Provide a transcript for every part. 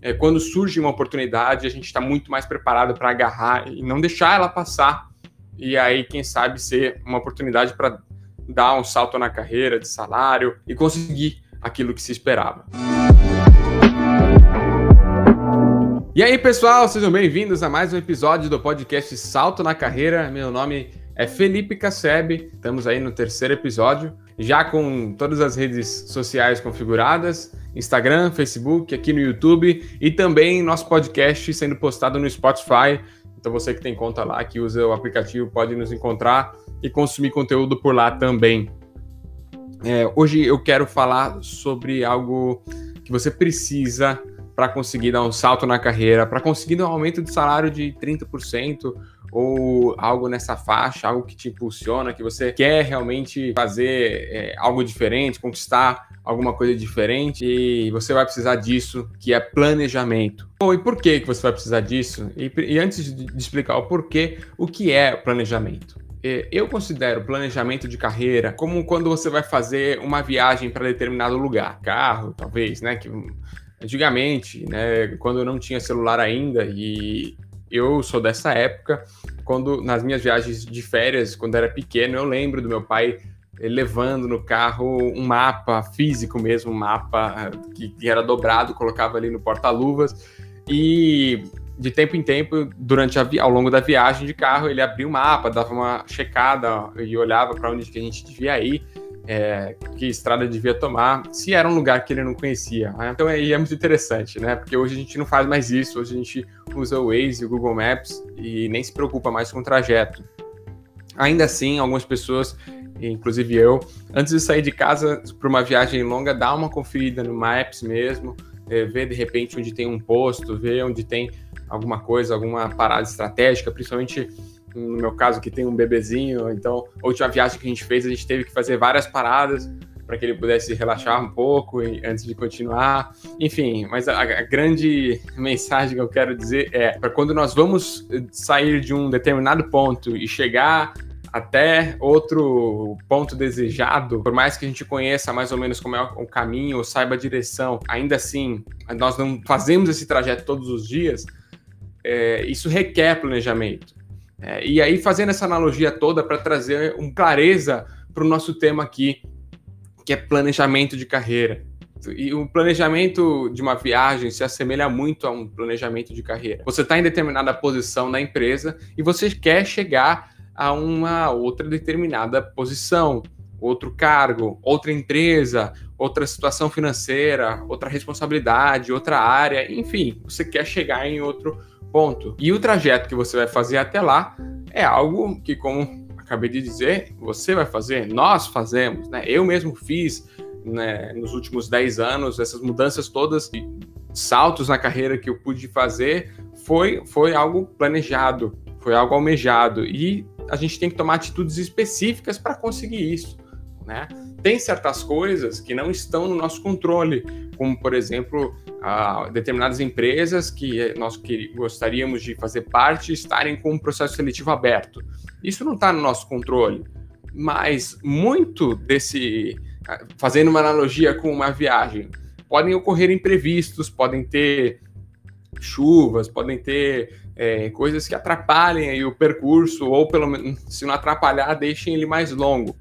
é, quando surge uma oportunidade, a gente está muito mais preparado para agarrar e não deixar ela passar. E aí, quem sabe, ser uma oportunidade para dar um salto na carreira de salário e conseguir aquilo que se esperava. E aí, pessoal, sejam bem-vindos a mais um episódio do podcast Salto na Carreira. Meu nome é Felipe Casseb, estamos aí no terceiro episódio, já com todas as redes sociais configuradas, Instagram, Facebook, aqui no YouTube e também nosso podcast sendo postado no Spotify. Então você que tem conta lá, que usa o aplicativo, pode nos encontrar e consumir conteúdo por lá também. É, hoje eu quero falar sobre algo que você precisa para conseguir dar um salto na carreira, para conseguir um aumento de salário de 30% ou algo nessa faixa, algo que te impulsiona, que você quer realmente fazer é, algo diferente, conquistar alguma coisa diferente e você vai precisar disso, que é planejamento. Bom, e por que, que você vai precisar disso? E, e antes de explicar o porquê, o que é planejamento? É, eu considero planejamento de carreira como quando você vai fazer uma viagem para determinado lugar, carro, talvez, né? Que antigamente, né, quando eu não tinha celular ainda e eu sou dessa época, quando nas minhas viagens de férias, quando era pequeno, eu lembro do meu pai eh, levando no carro um mapa físico mesmo, um mapa eh, que, que era dobrado, colocava ali no porta-luvas e de tempo em tempo, durante a ao longo da viagem de carro, ele abria o mapa, dava uma checada e olhava para onde que a gente devia ir é, que estrada devia tomar, se era um lugar que ele não conhecia. Né? Então aí é muito interessante, né? Porque hoje a gente não faz mais isso, hoje a gente usa o Waze, o Google Maps e nem se preocupa mais com o trajeto. Ainda assim, algumas pessoas, inclusive eu, antes de sair de casa para uma viagem longa, dá uma conferida no Maps mesmo, é, ver de repente onde tem um posto, ver onde tem alguma coisa, alguma parada estratégica, principalmente no meu caso, que tem um bebezinho. Então, a última viagem que a gente fez, a gente teve que fazer várias paradas para que ele pudesse relaxar um pouco antes de continuar. Enfim, mas a, a grande mensagem que eu quero dizer é: para quando nós vamos sair de um determinado ponto e chegar até outro ponto desejado, por mais que a gente conheça mais ou menos como é o caminho, ou saiba a direção, ainda assim, nós não fazemos esse trajeto todos os dias, é, isso requer planejamento. É, e aí, fazendo essa analogia toda para trazer um clareza para o nosso tema aqui, que é planejamento de carreira. E o planejamento de uma viagem se assemelha muito a um planejamento de carreira. Você está em determinada posição na empresa e você quer chegar a uma outra determinada posição, outro cargo, outra empresa, outra situação financeira, outra responsabilidade, outra área, enfim, você quer chegar em outro Ponto. E o trajeto que você vai fazer até lá é algo que, como acabei de dizer, você vai fazer, nós fazemos, né? Eu mesmo fiz né, nos últimos 10 anos essas mudanças todas, saltos na carreira que eu pude fazer, foi, foi algo planejado, foi algo almejado. E a gente tem que tomar atitudes específicas para conseguir isso. Né? Tem certas coisas que não estão no nosso controle, como, por exemplo, determinadas empresas que nós gostaríamos de fazer parte estarem com um processo seletivo aberto. Isso não está no nosso controle, mas muito desse, fazendo uma analogia com uma viagem, podem ocorrer imprevistos, podem ter chuvas, podem ter é, coisas que atrapalhem o percurso, ou pelo menos, se não atrapalhar, deixem ele mais longo.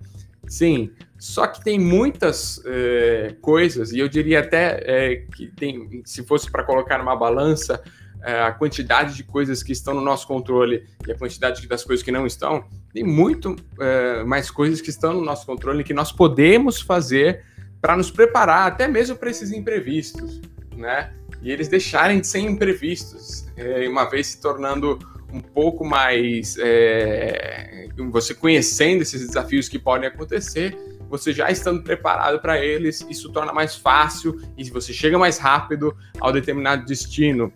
Sim, só que tem muitas é, coisas, e eu diria até é, que tem, se fosse para colocar numa balança é, a quantidade de coisas que estão no nosso controle e a quantidade das coisas que não estão, tem muito mais coisas que estão no nosso controle que nós podemos fazer para nos preparar até mesmo para esses imprevistos, né? E eles deixarem de ser imprevistos, uma vez se tornando um pouco mais é, você conhecendo esses desafios que podem acontecer, você já estando preparado para eles, isso torna mais fácil e você chega mais rápido ao determinado destino.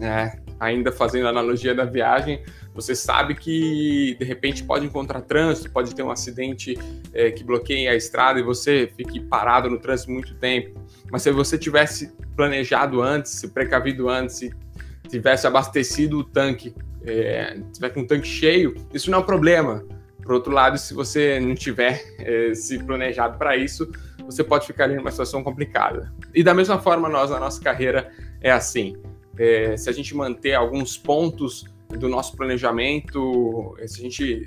É, ainda fazendo a analogia da viagem, você sabe que de repente pode encontrar trânsito, pode ter um acidente é, que bloqueie a estrada e você fique parado no trânsito muito tempo. Mas se você tivesse planejado antes, se precavido antes, se tivesse abastecido o tanque, é, tiver com o tanque cheio, isso não é um problema. Por outro lado, se você não tiver é, se planejado para isso, você pode ficar ali numa situação complicada. E da mesma forma, nós, na nossa carreira, é assim. É, se a gente manter alguns pontos do nosso planejamento, se a gente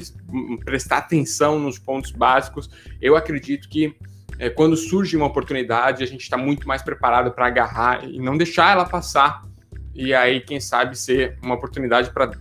prestar atenção nos pontos básicos, eu acredito que é, quando surge uma oportunidade, a gente está muito mais preparado para agarrar e não deixar ela passar. E aí, quem sabe, ser uma oportunidade para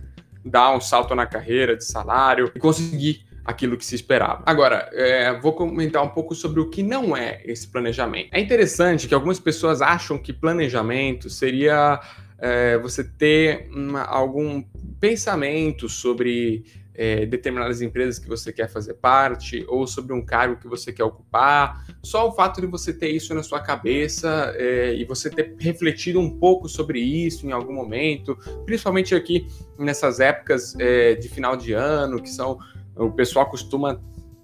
dar um salto na carreira de salário e conseguir aquilo que se esperava. Agora, é, vou comentar um pouco sobre o que não é esse planejamento. É interessante que algumas pessoas acham que planejamento seria é, você ter uma, algum pensamento sobre é, determinadas empresas que você quer fazer parte ou sobre um cargo que você quer ocupar. Só o fato de você ter isso na sua cabeça é, e você ter refletido um pouco sobre isso em algum momento, principalmente aqui nessas épocas é, de final de ano, que são o pessoal costuma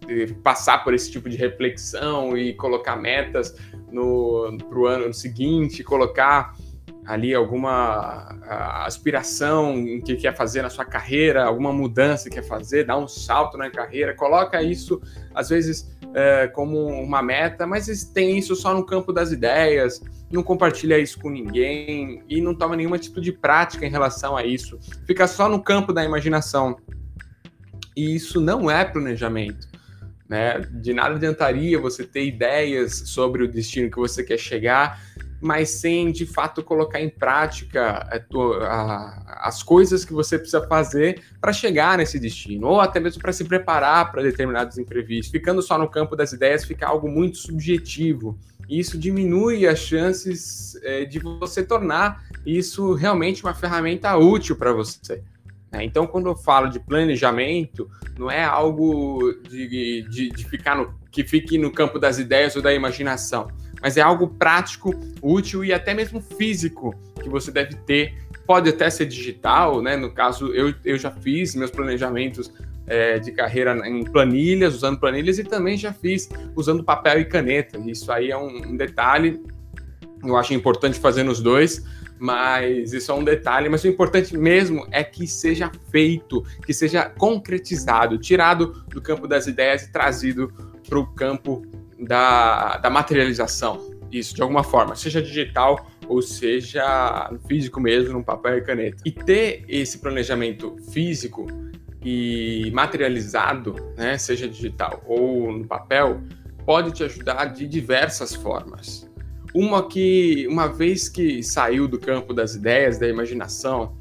é, passar por esse tipo de reflexão e colocar metas no para o ano seguinte, colocar ali alguma aspiração que quer fazer na sua carreira, alguma mudança que quer fazer, dar um salto na carreira, coloca isso às vezes é, como uma meta, mas tem isso só no campo das ideias, não compartilha isso com ninguém e não toma nenhuma atitude prática em relação a isso, fica só no campo da imaginação. E isso não é planejamento. Né? De nada adiantaria você ter ideias sobre o destino que você quer chegar mas sem de fato colocar em prática é, as coisas que você precisa fazer para chegar nesse destino, ou até mesmo para se preparar para determinados imprevistos. Ficando só no campo das ideias fica algo muito subjetivo. E isso diminui as chances é, de você tornar isso realmente uma ferramenta útil para você. Né? Então, quando eu falo de planejamento, não é algo de, de, de ficar no, que fique no campo das ideias ou da imaginação mas é algo prático, útil e até mesmo físico que você deve ter. Pode até ser digital, né? No caso, eu, eu já fiz meus planejamentos é, de carreira em planilhas, usando planilhas, e também já fiz usando papel e caneta. Isso aí é um, um detalhe, eu acho importante fazer nos dois, mas isso é um detalhe. Mas o importante mesmo é que seja feito, que seja concretizado, tirado do campo das ideias e trazido para o campo da, da materialização, isso de alguma forma, seja digital ou seja físico mesmo, no papel e caneta. E ter esse planejamento físico e materializado, né, seja digital ou no papel, pode te ajudar de diversas formas. Uma que, uma vez que saiu do campo das ideias, da imaginação,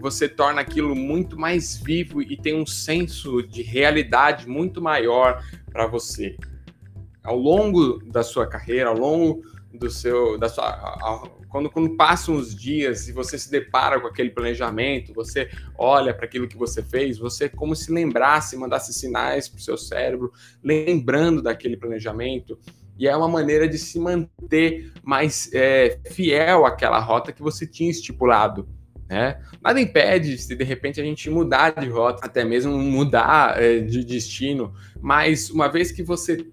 você torna aquilo muito mais vivo e tem um senso de realidade muito maior para você ao longo da sua carreira, ao longo do seu, da sua, quando, quando passam os dias e você se depara com aquele planejamento, você olha para aquilo que você fez, você como se lembrasse, mandasse sinais para o seu cérebro, lembrando daquele planejamento. E é uma maneira de se manter mais é, fiel àquela rota que você tinha estipulado. Né? Nada impede se de repente a gente mudar de rota, até mesmo mudar é, de destino, mas uma vez que você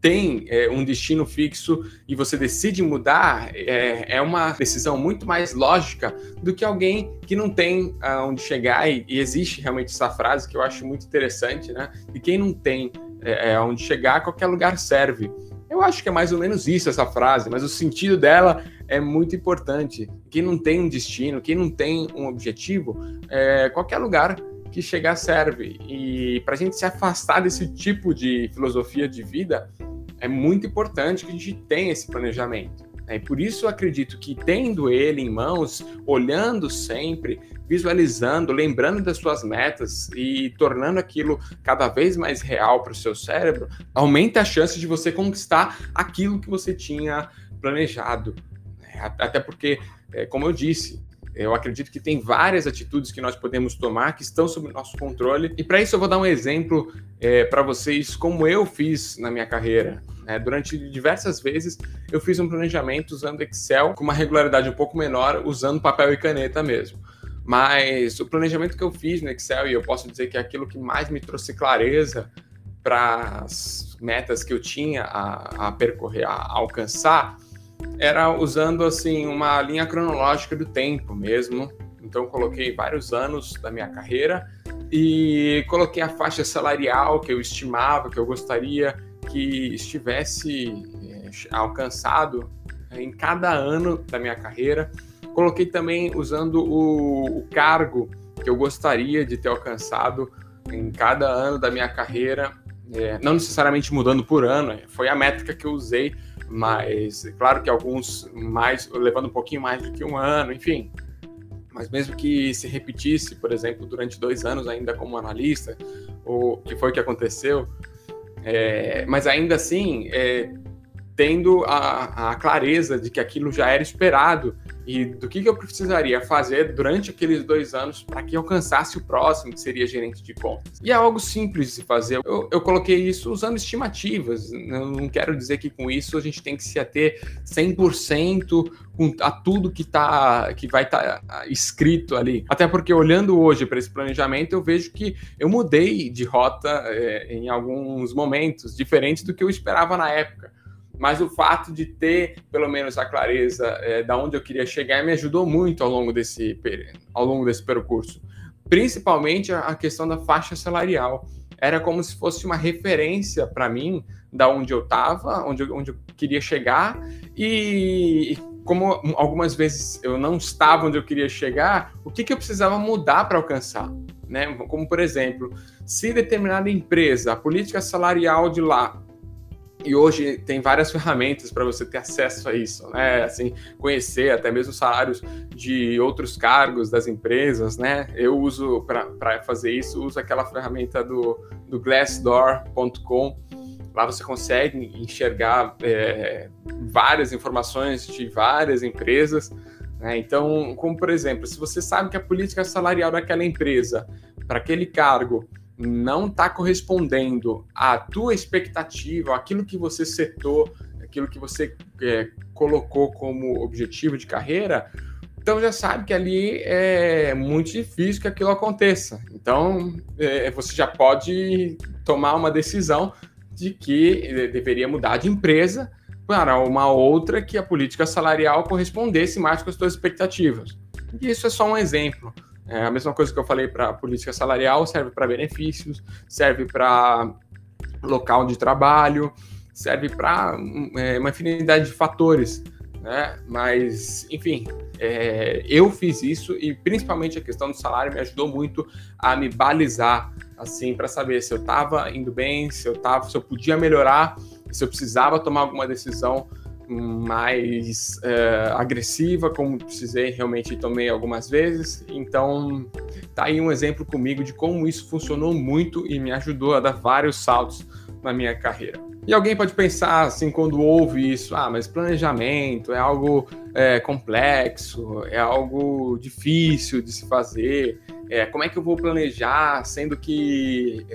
tem é, um destino fixo e você decide mudar, é, é, uma decisão muito mais lógica do que alguém que não tem aonde chegar. E, e, existe realmente essa frase que eu acho muito interessante, né? E quem não tem é, aonde chegar, qualquer lugar serve. Eu acho que é mais ou menos isso essa frase, mas o sentido dela é muito importante. Quem não tem um destino, quem não tem um objetivo, é, qualquer lugar que chegar serve. E para a gente se afastar desse tipo de filosofia de vida, é muito importante que a gente tenha esse planejamento. Né? E por isso eu acredito que tendo ele em mãos, olhando sempre, visualizando, lembrando das suas metas e tornando aquilo cada vez mais real para o seu cérebro, aumenta a chance de você conquistar aquilo que você tinha planejado. Né? Até porque, é, como eu disse, eu acredito que tem várias atitudes que nós podemos tomar que estão sob nosso controle. E para isso eu vou dar um exemplo é, para vocês como eu fiz na minha carreira. Né? Durante diversas vezes eu fiz um planejamento usando Excel com uma regularidade um pouco menor, usando papel e caneta mesmo. Mas o planejamento que eu fiz no Excel, e eu posso dizer que é aquilo que mais me trouxe clareza para as metas que eu tinha a, a percorrer, a, a alcançar, era usando assim uma linha cronológica do tempo mesmo. Então coloquei vários anos da minha carreira e coloquei a faixa salarial que eu estimava, que eu gostaria que estivesse é, alcançado em cada ano da minha carreira. Coloquei também usando o, o cargo que eu gostaria de ter alcançado em cada ano da minha carreira, é, não necessariamente mudando por ano, foi a métrica que eu usei, mas é claro que alguns mais, levando um pouquinho mais do que um ano, enfim. Mas mesmo que se repetisse, por exemplo, durante dois anos ainda como analista, o que foi que aconteceu, é, mas ainda assim, é, tendo a, a, clareza de que aquilo já era esperado e do que, que eu precisaria fazer durante aqueles dois anos para que alcançasse o próximo, que seria gerente de contas. E é algo simples de se fazer. Eu, eu coloquei isso usando estimativas. Eu não quero dizer que com isso a gente tem que se ater 100% a tudo que, tá, que vai estar tá escrito ali. Até porque olhando hoje para esse planejamento, eu vejo que eu mudei de rota é, em alguns momentos, diferentes do que eu esperava na época mas o fato de ter pelo menos a clareza é, da onde eu queria chegar me ajudou muito ao longo desse ao longo desse percurso, principalmente a questão da faixa salarial. Era como se fosse uma referência para mim da onde eu estava, onde, eu, onde eu queria chegar e como algumas vezes eu não estava onde eu queria chegar, o que, que eu precisava mudar para alcançar? Né? Como, por exemplo, se determinada empresa, a política salarial de lá e hoje tem várias ferramentas para você ter acesso a isso, né? Assim, conhecer até mesmo salários de outros cargos das empresas, né? Eu uso para fazer isso, uso aquela ferramenta do, do Glassdoor.com. Lá você consegue enxergar é, várias informações de várias empresas. Né? Então, como por exemplo, se você sabe que a política salarial daquela empresa para aquele cargo não está correspondendo à tua expectativa, aquilo que você setou, aquilo que você é, colocou como objetivo de carreira, então já sabe que ali é muito difícil que aquilo aconteça. Então é, você já pode tomar uma decisão de que é, deveria mudar de empresa para uma outra que a política salarial correspondesse mais com as suas expectativas. E isso é só um exemplo. É a mesma coisa que eu falei para política salarial, serve para benefícios, serve para local de trabalho, serve para é, uma infinidade de fatores. Né? Mas, enfim, é, eu fiz isso e principalmente a questão do salário me ajudou muito a me balizar, assim, para saber se eu estava indo bem, se eu tava, se eu podia melhorar, se eu precisava tomar alguma decisão mais é, agressiva, como precisei realmente tomei algumas vezes. Então, tá aí um exemplo comigo de como isso funcionou muito e me ajudou a dar vários saltos na minha carreira. E alguém pode pensar assim quando ouve isso, ah, mas planejamento é algo é, complexo, é algo difícil de se fazer. É, como é que eu vou planejar, sendo que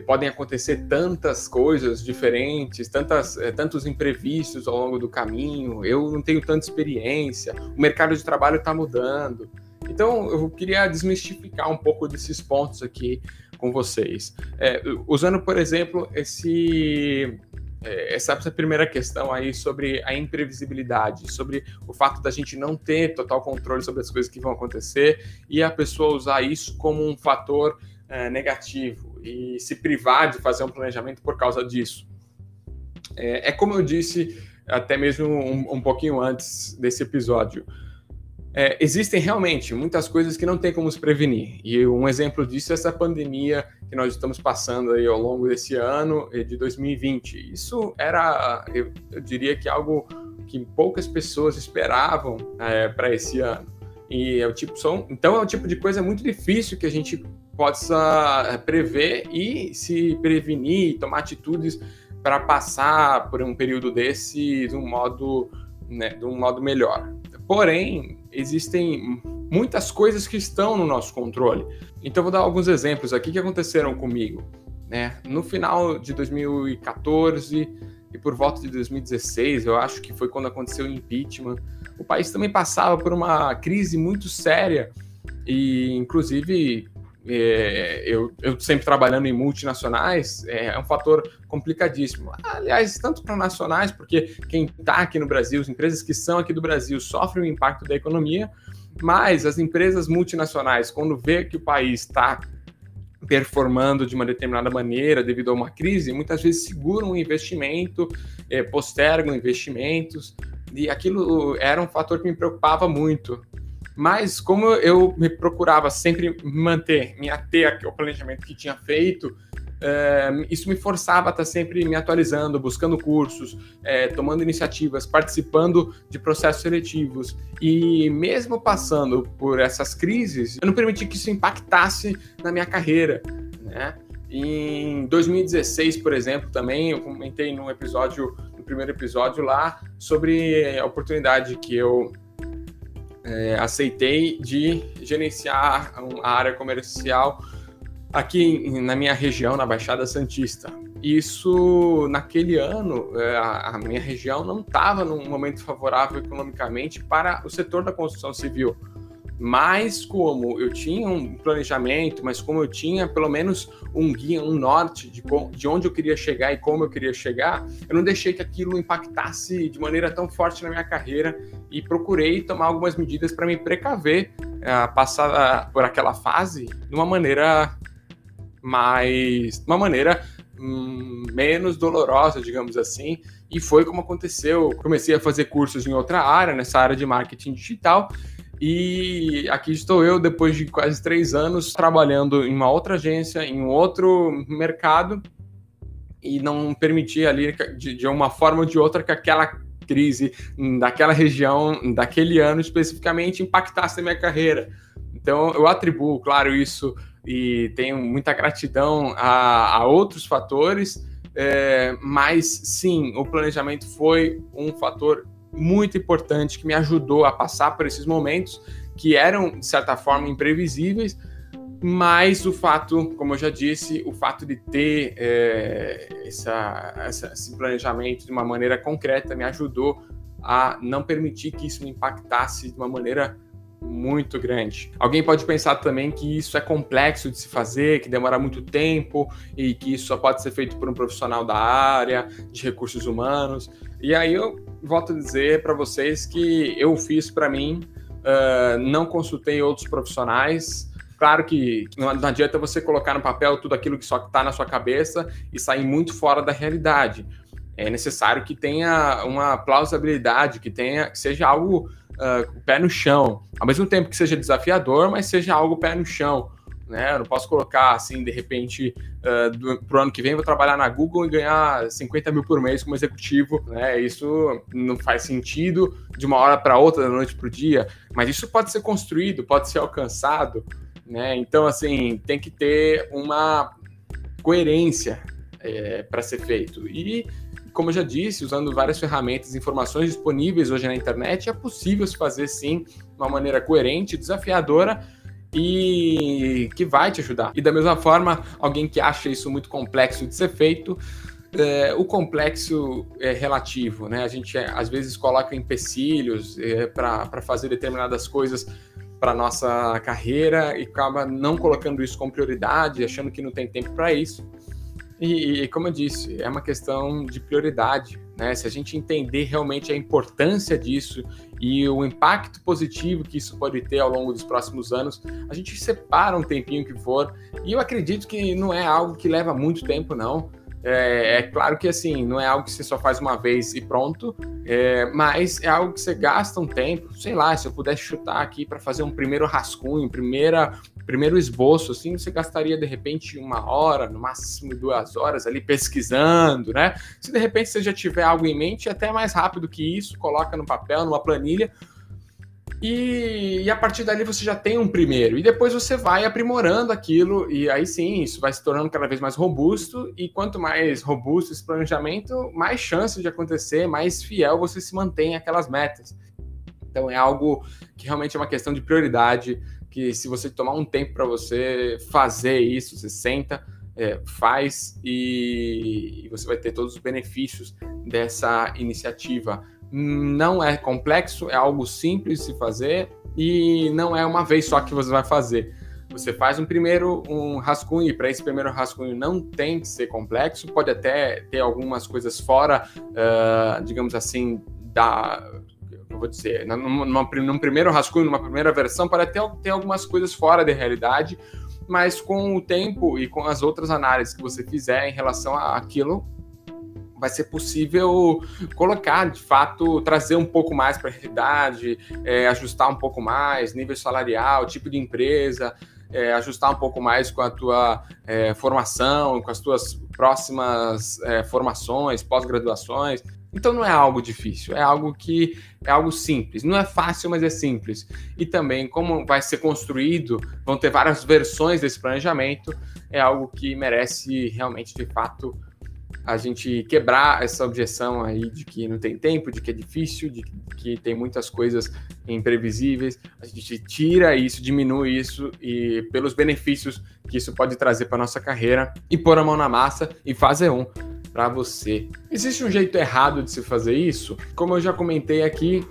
podem acontecer tantas coisas diferentes, tantas, é, tantos imprevistos ao longo do caminho. Eu não tenho tanta experiência, o mercado de trabalho está mudando. Então, eu queria desmistificar um pouco desses pontos aqui com vocês. É, usando, por exemplo, esse, é, essa, essa primeira questão aí sobre a imprevisibilidade, sobre o fato da gente não ter total controle sobre as coisas que vão acontecer e a pessoa usar isso como um fator é, negativo e se privar de fazer um planejamento por causa disso. É, é como eu disse até mesmo um, um pouquinho antes desse episódio. É, existem realmente muitas coisas que não tem como se prevenir. E um exemplo disso é essa pandemia que nós estamos passando aí ao longo desse ano de 2020. Isso era, eu, eu diria que algo que poucas pessoas esperavam é, para esse ano. E é o tipo, são, então é um tipo de coisa muito difícil que a gente possa eh, prever e se prevenir, tomar atitudes para passar por um período desse de um modo, né, de um modo melhor. Porém, existem muitas coisas que estão no nosso controle. Então, vou dar alguns exemplos aqui que aconteceram comigo. Né? No final de 2014 e por volta de 2016, eu acho que foi quando aconteceu o impeachment, o país também passava por uma crise muito séria e, inclusive, é, eu, eu, sempre trabalhando em multinacionais, é, é um fator complicadíssimo. Aliás, tanto para nacionais, porque quem está aqui no Brasil, as empresas que são aqui do Brasil sofrem o impacto da economia, mas as empresas multinacionais, quando vê que o país está performando de uma determinada maneira devido a uma crise, muitas vezes seguram o investimento, é, postergam investimentos, E aquilo era um fator que me preocupava muito. Mas como eu me procurava sempre manter, me ater ao planejamento que tinha feito, é, isso me forçava a estar sempre me atualizando, buscando cursos, é, tomando iniciativas, participando de processos seletivos. E mesmo passando por essas crises, eu não permiti que isso impactasse na minha carreira. Né? Em 2016, por exemplo, também eu comentei no episódio, no primeiro episódio lá, sobre a oportunidade que eu é, aceitei de gerenciar a área comercial aqui na minha região, na Baixada Santista. Isso, naquele ano, é, a minha região não estava num momento favorável economicamente para o setor da construção civil. Mas como eu tinha um planejamento, mas como eu tinha pelo menos um guia, um norte de, de onde eu queria chegar e como eu queria chegar, eu não deixei que aquilo impactasse de maneira tão forte na minha carreira e procurei tomar algumas medidas para me precaver, uh, passar uh, por aquela fase de uma maneira mais, uma maneira hum, menos dolorosa, digamos assim, e foi como aconteceu. Comecei a fazer cursos em outra área, nessa área de marketing digital, e aqui estou eu, depois de quase três anos, trabalhando em uma outra agência, em um outro mercado, e não permitir ali, de, de uma forma ou de outra, que aquela crise daquela região, daquele ano especificamente, impactasse a minha carreira. Então, eu atribuo, claro, isso e tenho muita gratidão a, a outros fatores, é, mas sim, o planejamento foi um fator muito importante que me ajudou a passar por esses momentos que eram, de certa forma, imprevisíveis, mas o fato, como eu já disse, o fato de ter é, essa, essa, esse planejamento de uma maneira concreta me ajudou a não permitir que isso me impactasse de uma maneira muito grande. Alguém pode pensar também que isso é complexo de se fazer, que demora muito tempo e que isso só pode ser feito por um profissional da área de recursos humanos. E aí eu volto a dizer para vocês que eu fiz para mim, uh, não consultei outros profissionais. Claro que não adianta você colocar no papel tudo aquilo que só está na sua cabeça e sair muito fora da realidade. É necessário que tenha uma plausibilidade, que tenha, que seja algo uh, pé no chão. Ao mesmo tempo que seja desafiador, mas seja algo pé no chão. Né? Eu não posso colocar assim, de repente, uh, para o ano que vem vou trabalhar na Google e ganhar 50 mil por mês como executivo. Né? Isso não faz sentido de uma hora para outra, da noite para o dia, mas isso pode ser construído, pode ser alcançado. Né? Então, assim, tem que ter uma coerência é, para ser feito. E como eu já disse, usando várias ferramentas, informações disponíveis hoje na internet, é possível se fazer sim de uma maneira coerente, desafiadora e que vai te ajudar. E da mesma forma, alguém que acha isso muito complexo de ser feito, é, o complexo é relativo, né? A gente é, às vezes coloca empecilhos é, para fazer determinadas coisas para nossa carreira e acaba não colocando isso como prioridade, achando que não tem tempo para isso. E, e, como eu disse, é uma questão de prioridade, né? Se a gente entender realmente a importância disso e o impacto positivo que isso pode ter ao longo dos próximos anos, a gente separa um tempinho que for. E eu acredito que não é algo que leva muito tempo, não. É, é, claro que assim, não é algo que você só faz uma vez e pronto, é, mas é algo que você gasta um tempo, sei lá, se eu pudesse chutar aqui para fazer um primeiro rascunho, primeira, primeiro esboço, assim, você gastaria de repente uma hora, no máximo duas horas ali pesquisando, né? Se de repente você já tiver algo em mente, até mais rápido que isso, coloca no papel, numa planilha, e, e, a partir dali você já tem um primeiro, e depois você vai aprimorando aquilo, e aí sim, isso vai se tornando cada vez mais robusto, e quanto mais robusto esse planejamento, mais chance de acontecer, mais fiel você se mantém aquelas metas. Então é algo que realmente é uma questão de prioridade, que se você tomar um tempo para você fazer isso, você senta, é, faz e, e você vai ter todos os benefícios dessa iniciativa não é complexo, é algo simples de se fazer e não é uma vez só que você vai fazer. Você faz um primeiro um rascunho, e para esse primeiro rascunho não tem que ser complexo, pode até ter algumas coisas fora, uh, digamos assim, da. Vou dizer, numa, num primeiro rascunho, numa primeira versão, pode até ter algumas coisas fora da realidade, mas com o tempo e com as outras análises que você fizer em relação àquilo, vai ser possível colocar, de fato, trazer um pouco mais para a realidade, é, ajustar um pouco mais, nível salarial, tipo de empresa, é, ajustar um pouco mais com a tua é, formação, com as tuas próximas é, formações, pós-graduações. Então não é algo difícil, é algo que é algo simples. Não é fácil, mas é simples. E também, como vai ser construído, vão ter várias versões desse planejamento, é algo que merece realmente, de fato, a gente quebrar essa objeção aí de que não tem tempo, de que é difícil, de que tem muitas coisas imprevisíveis. A gente tira isso, diminui isso e pelos benefícios que isso pode trazer para nossa carreira e pôr a mão na massa e fazer um para você. Existe um jeito errado de se fazer isso? Como eu já comentei aqui,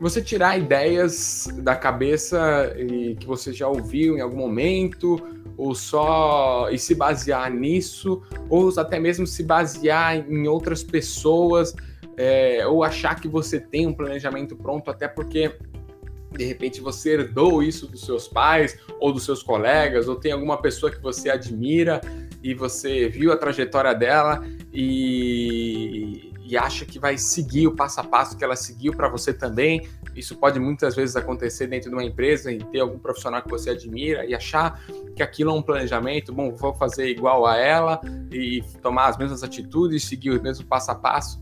você tirar ideias da cabeça e que você já ouviu em algum momento ou só e se basear nisso, ou até mesmo se basear em outras pessoas, é, ou achar que você tem um planejamento pronto, até porque de repente você herdou isso dos seus pais ou dos seus colegas, ou tem alguma pessoa que você admira e você viu a trajetória dela e, e acha que vai seguir o passo a passo que ela seguiu para você também. Isso pode muitas vezes acontecer dentro de uma empresa e ter algum profissional que você admira e achar que aquilo é um planejamento, bom, vou fazer igual a ela e tomar as mesmas atitudes, seguir o mesmo passo a passo.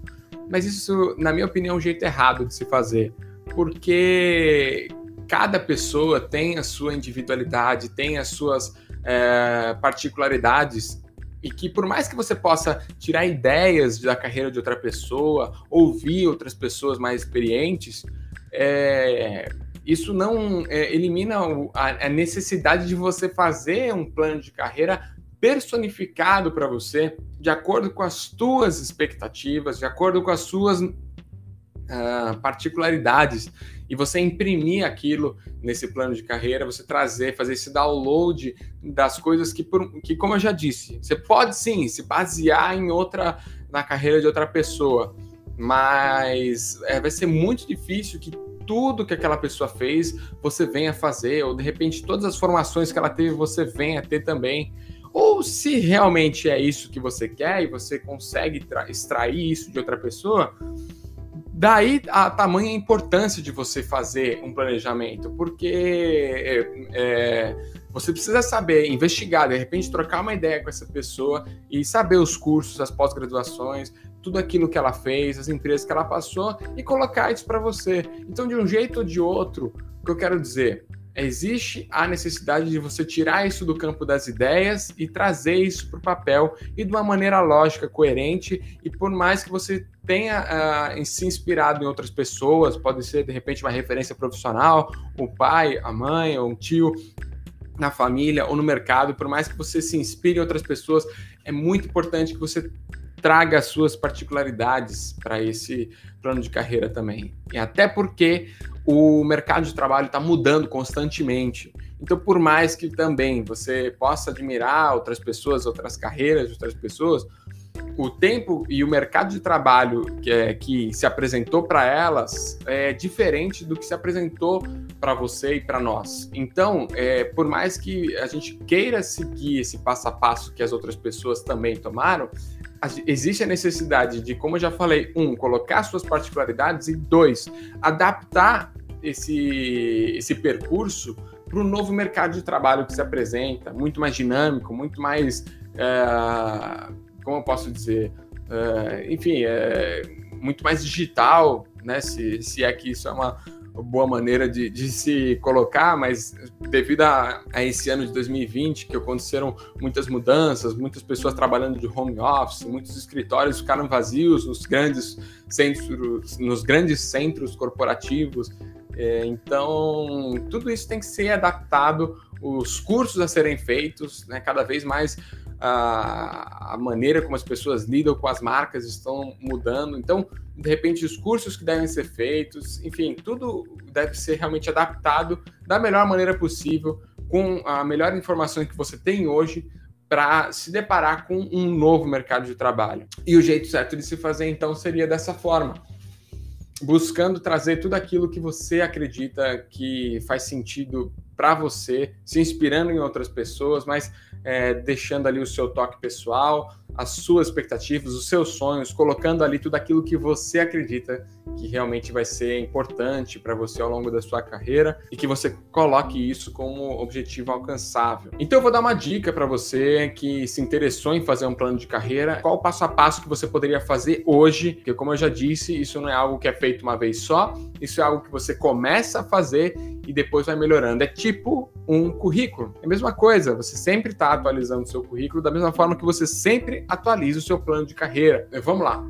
Mas isso, na minha opinião, é um jeito errado de se fazer, porque cada pessoa tem a sua individualidade, tem as suas é, particularidades e que por mais que você possa tirar ideias da carreira de outra pessoa, ouvir outras pessoas mais experientes, é, isso não é, elimina a, a necessidade de você fazer um plano de carreira personificado para você, de acordo com as suas expectativas, de acordo com as suas uh, particularidades e você imprimir aquilo nesse plano de carreira, você trazer, fazer esse download das coisas que, por, que como eu já disse, você pode sim se basear em outra, na carreira de outra pessoa, mas é, vai ser muito difícil que tudo que aquela pessoa fez você venha fazer, ou de repente todas as formações que ela teve você venha ter também. Ou se realmente é isso que você quer e você consegue extrair isso de outra pessoa, Daí a tamanha importância de você fazer um planejamento, porque é, é, você precisa saber, investigar, de repente trocar uma ideia com essa pessoa e saber os cursos, as pós-graduações, tudo aquilo que ela fez, as empresas que ela passou e colocar isso para você. Então, de um jeito ou de outro, o que eu quero dizer, existe a necessidade de você tirar isso do campo das ideias e trazer isso para o papel e de uma maneira lógica, coerente, e por mais que você tenha uh, se inspirado em outras pessoas, pode ser de repente uma referência profissional, o pai, a mãe, ou um tio na família ou no mercado, por mais que você se inspire em outras pessoas, é muito importante que você traga as suas particularidades para esse plano de carreira também. E até porque o mercado de trabalho está mudando constantemente. Então, por mais que também você possa admirar outras pessoas, outras carreiras de outras pessoas, o tempo e o mercado de trabalho que, é, que se apresentou para elas é diferente do que se apresentou para você e para nós. Então, é, por mais que a gente queira seguir esse passo a passo que as outras pessoas também tomaram, existe a necessidade de, como eu já falei, um, colocar suas particularidades e dois, adaptar esse, esse percurso para o novo mercado de trabalho que se apresenta, muito mais dinâmico, muito mais, é, como eu posso dizer, é, enfim, é, muito mais digital, né? Se, se é que isso é uma, boa maneira de, de se colocar, mas devido a, a, esse ano de 2020, que aconteceram muitas mudanças, muitas pessoas trabalhando de home office, muitos escritórios ficaram vazios nos grandes centros, nos grandes centros corporativos. É, então, tudo isso tem que ser adaptado, os cursos a serem feitos, né, cada vez mais a, a, maneira como as pessoas lidam com as marcas estão mudando. Então, de repente, os cursos que devem ser feitos, enfim, tudo deve ser realmente adaptado da melhor maneira possível, com a melhor informação que você tem hoje para se deparar com um novo mercado de trabalho. E o jeito certo de se fazer, então, seria dessa forma buscando trazer tudo aquilo que você acredita que faz sentido para você, se inspirando em outras pessoas, mas é, deixando ali o seu toque pessoal, as suas expectativas, os seus sonhos, colocando ali tudo aquilo que você acredita que realmente vai ser importante para você ao longo da sua carreira e que você coloque isso como objetivo alcançável. Então eu vou dar uma dica para você que se interessou em fazer um plano de carreira, qual o passo a passo que você poderia fazer hoje, porque como eu já disse, isso não é algo que é feito uma vez só, isso é algo que você começa a fazer e depois vai melhorando. É tipo um currículo. É a mesma coisa, você sempre está atualizando o seu currículo da mesma forma que você sempre atualiza o seu plano de carreira. Vamos lá.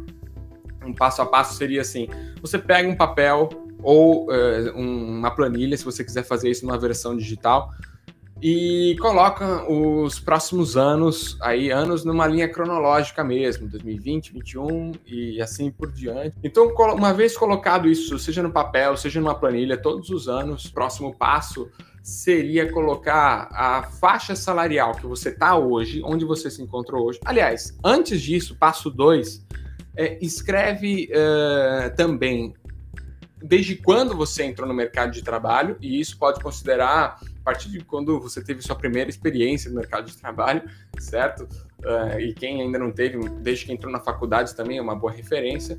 Um passo a passo seria assim: você pega um papel ou uh, uma planilha, se você quiser fazer isso numa versão digital, e coloca os próximos anos, aí anos numa linha cronológica mesmo, 2020, 2021 e assim por diante. Então, uma vez colocado isso, seja no papel, seja numa planilha, todos os anos, próximo passo seria colocar a faixa salarial que você está hoje, onde você se encontrou hoje. Aliás, antes disso, passo 2, é, escreve uh, também desde quando você entrou no mercado de trabalho, e isso pode considerar a partir de quando você teve sua primeira experiência no mercado de trabalho, certo? Uh, e quem ainda não teve, desde que entrou na faculdade também é uma boa referência.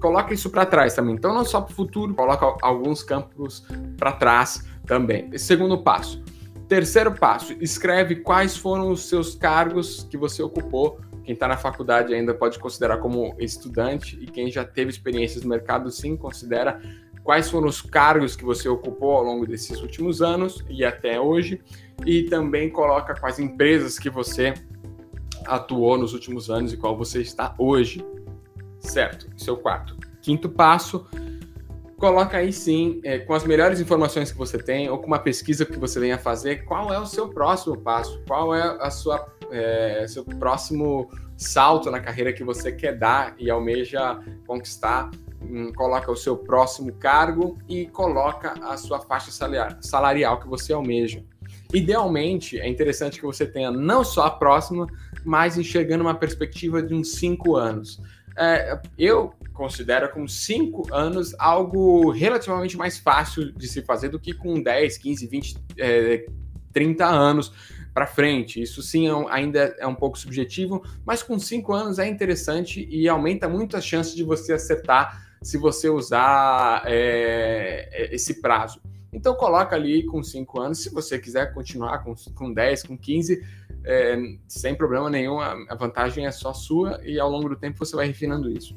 Coloca isso para trás também. Então, não só para o futuro, coloca alguns campos para trás também. Segundo passo. Terceiro passo, escreve quais foram os seus cargos que você ocupou. Quem está na faculdade ainda pode considerar como estudante, e quem já teve experiências no mercado, sim, considera quais foram os cargos que você ocupou ao longo desses últimos anos e até hoje, e também coloca quais empresas que você atuou nos últimos anos e qual você está hoje. Certo? O quarto. Quinto passo, coloca aí sim, é, com as melhores informações que você tem, ou com uma pesquisa que você venha fazer, qual é o seu próximo passo, qual é a sua é, seu próximo salto na carreira que você quer dar e almeja conquistar. Hum, coloca o seu próximo cargo e coloca a sua faixa salarial que você almeja. Idealmente, é interessante que você tenha não só a próxima, mas enxergando uma perspectiva de uns cinco anos. É, eu considero com 5 anos algo relativamente mais fácil de se fazer do que com 10, 15, 20, é, 30 anos para frente. Isso sim é ainda é um pouco subjetivo, mas com 5 anos é interessante e aumenta muito as chances de você acertar se você usar é, é esse prazo. Então coloca ali com 5 anos, se você quiser continuar com, com 10, com 15, é, sem problema nenhum, a vantagem é só sua e ao longo do tempo você vai refinando isso.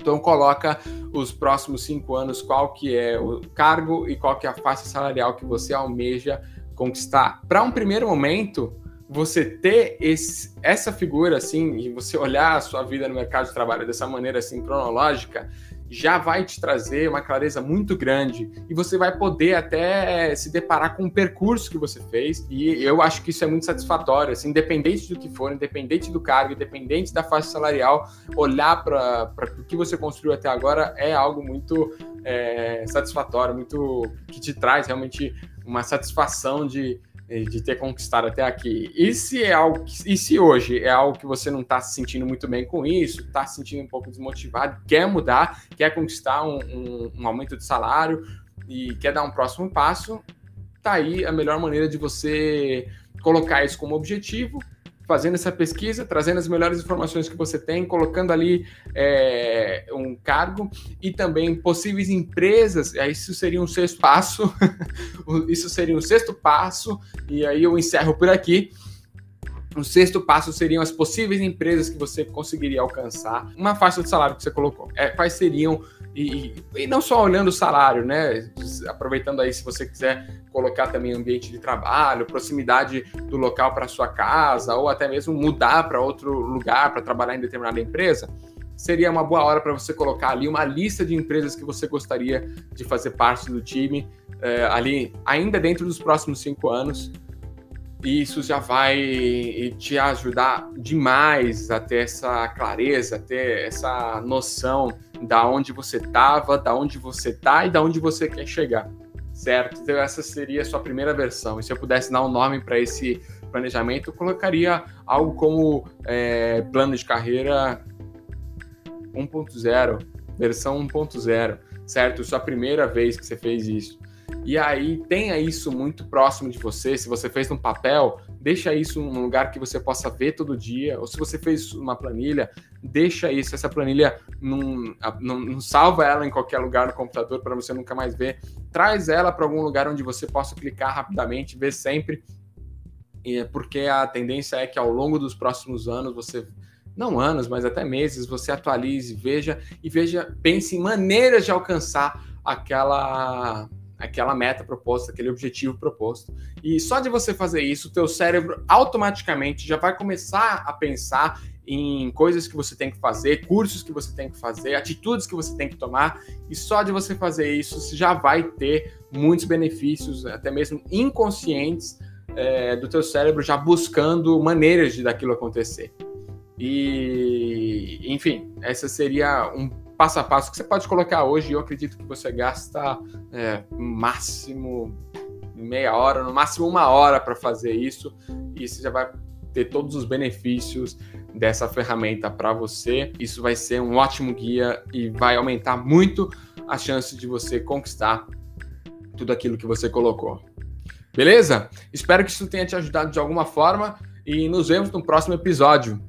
Então coloca os próximos cinco anos, qual que é o cargo e qual que é a faixa salarial que você almeja conquistar. Para um primeiro momento, você ter esse, essa figura assim e você olhar a sua vida no mercado de trabalho dessa maneira assim cronológica, já vai te trazer uma clareza muito grande e você vai poder até se deparar com o percurso que você fez e eu acho que isso é muito satisfatório, assim, independente do que for, independente do cargo, independente da faixa salarial, olhar para o que você construiu até agora é algo muito é, satisfatório, muito que te traz realmente uma satisfação de de ter conquistado até aqui. E se é algo que, e se hoje é algo que você não está se sentindo muito bem com isso, está se sentindo um pouco desmotivado, quer mudar, quer conquistar um, um, um aumento de salário e quer dar um próximo passo, tá aí a melhor maneira de você colocar isso como objetivo fazendo essa pesquisa, trazendo as melhores informações que você tem, colocando ali é, um cargo e também possíveis empresas. Isso seria um sexto passo, isso seria um sexto passo, e aí eu encerro por aqui. O sexto passo seriam as possíveis empresas que você conseguiria alcançar, uma faixa de salário que você colocou. É, quais seriam, e, e, não só olhando o salário, né? Aproveitando aí, se você quiser colocar também ambiente de trabalho, proximidade do local para sua casa, ou até mesmo mudar para outro lugar para trabalhar em determinada empresa, seria uma boa hora para você colocar ali uma lista de empresas que você gostaria de fazer parte do time, é, ali ainda dentro dos próximos cinco anos e isso já vai te ajudar demais a ter essa clareza, a ter essa noção da onde você estava, da onde você está e da onde você quer chegar, certo? Então essa seria a sua primeira versão. E se eu pudesse dar um nome para esse planejamento, eu colocaria algo como é, plano de carreira 1.0, versão 1.0, certo? Sua primeira vez que você fez isso. E aí tenha isso muito próximo de você. Se você fez no papel, deixa isso num lugar que você possa ver todo dia. Ou se você fez uma planilha, deixa isso. Essa planilha não, não, salva ela em qualquer lugar no computador para você nunca mais ver. Traz ela para algum lugar onde você possa clicar rapidamente, ver sempre. É porque a tendência é que ao longo dos próximos anos você não anos, mas até meses, você atualize, veja e veja, pense em maneiras de alcançar aquela aquela meta proposta, aquele objetivo proposto. E só de você fazer isso, o teu cérebro automaticamente já vai começar a pensar em coisas que você tem que fazer, cursos que você tem que fazer, atitudes que você tem que tomar, e só de você fazer isso, você já vai ter muitos benefícios, até mesmo inconscientes, é, do teu cérebro já buscando maneiras de daquilo acontecer. E, enfim, essa seria um passo a passo que você pode colocar hoje. Eu acredito que você gasta é, máximo meia hora, no máximo uma hora para fazer isso, e você já vai ter todos os benefícios dessa ferramenta para você. Isso vai ser um ótimo guia e vai aumentar muito a chance de você conquistar tudo aquilo que você colocou. Beleza? Espero que isso tenha te ajudado de alguma forma e nos vemos no próximo episódio.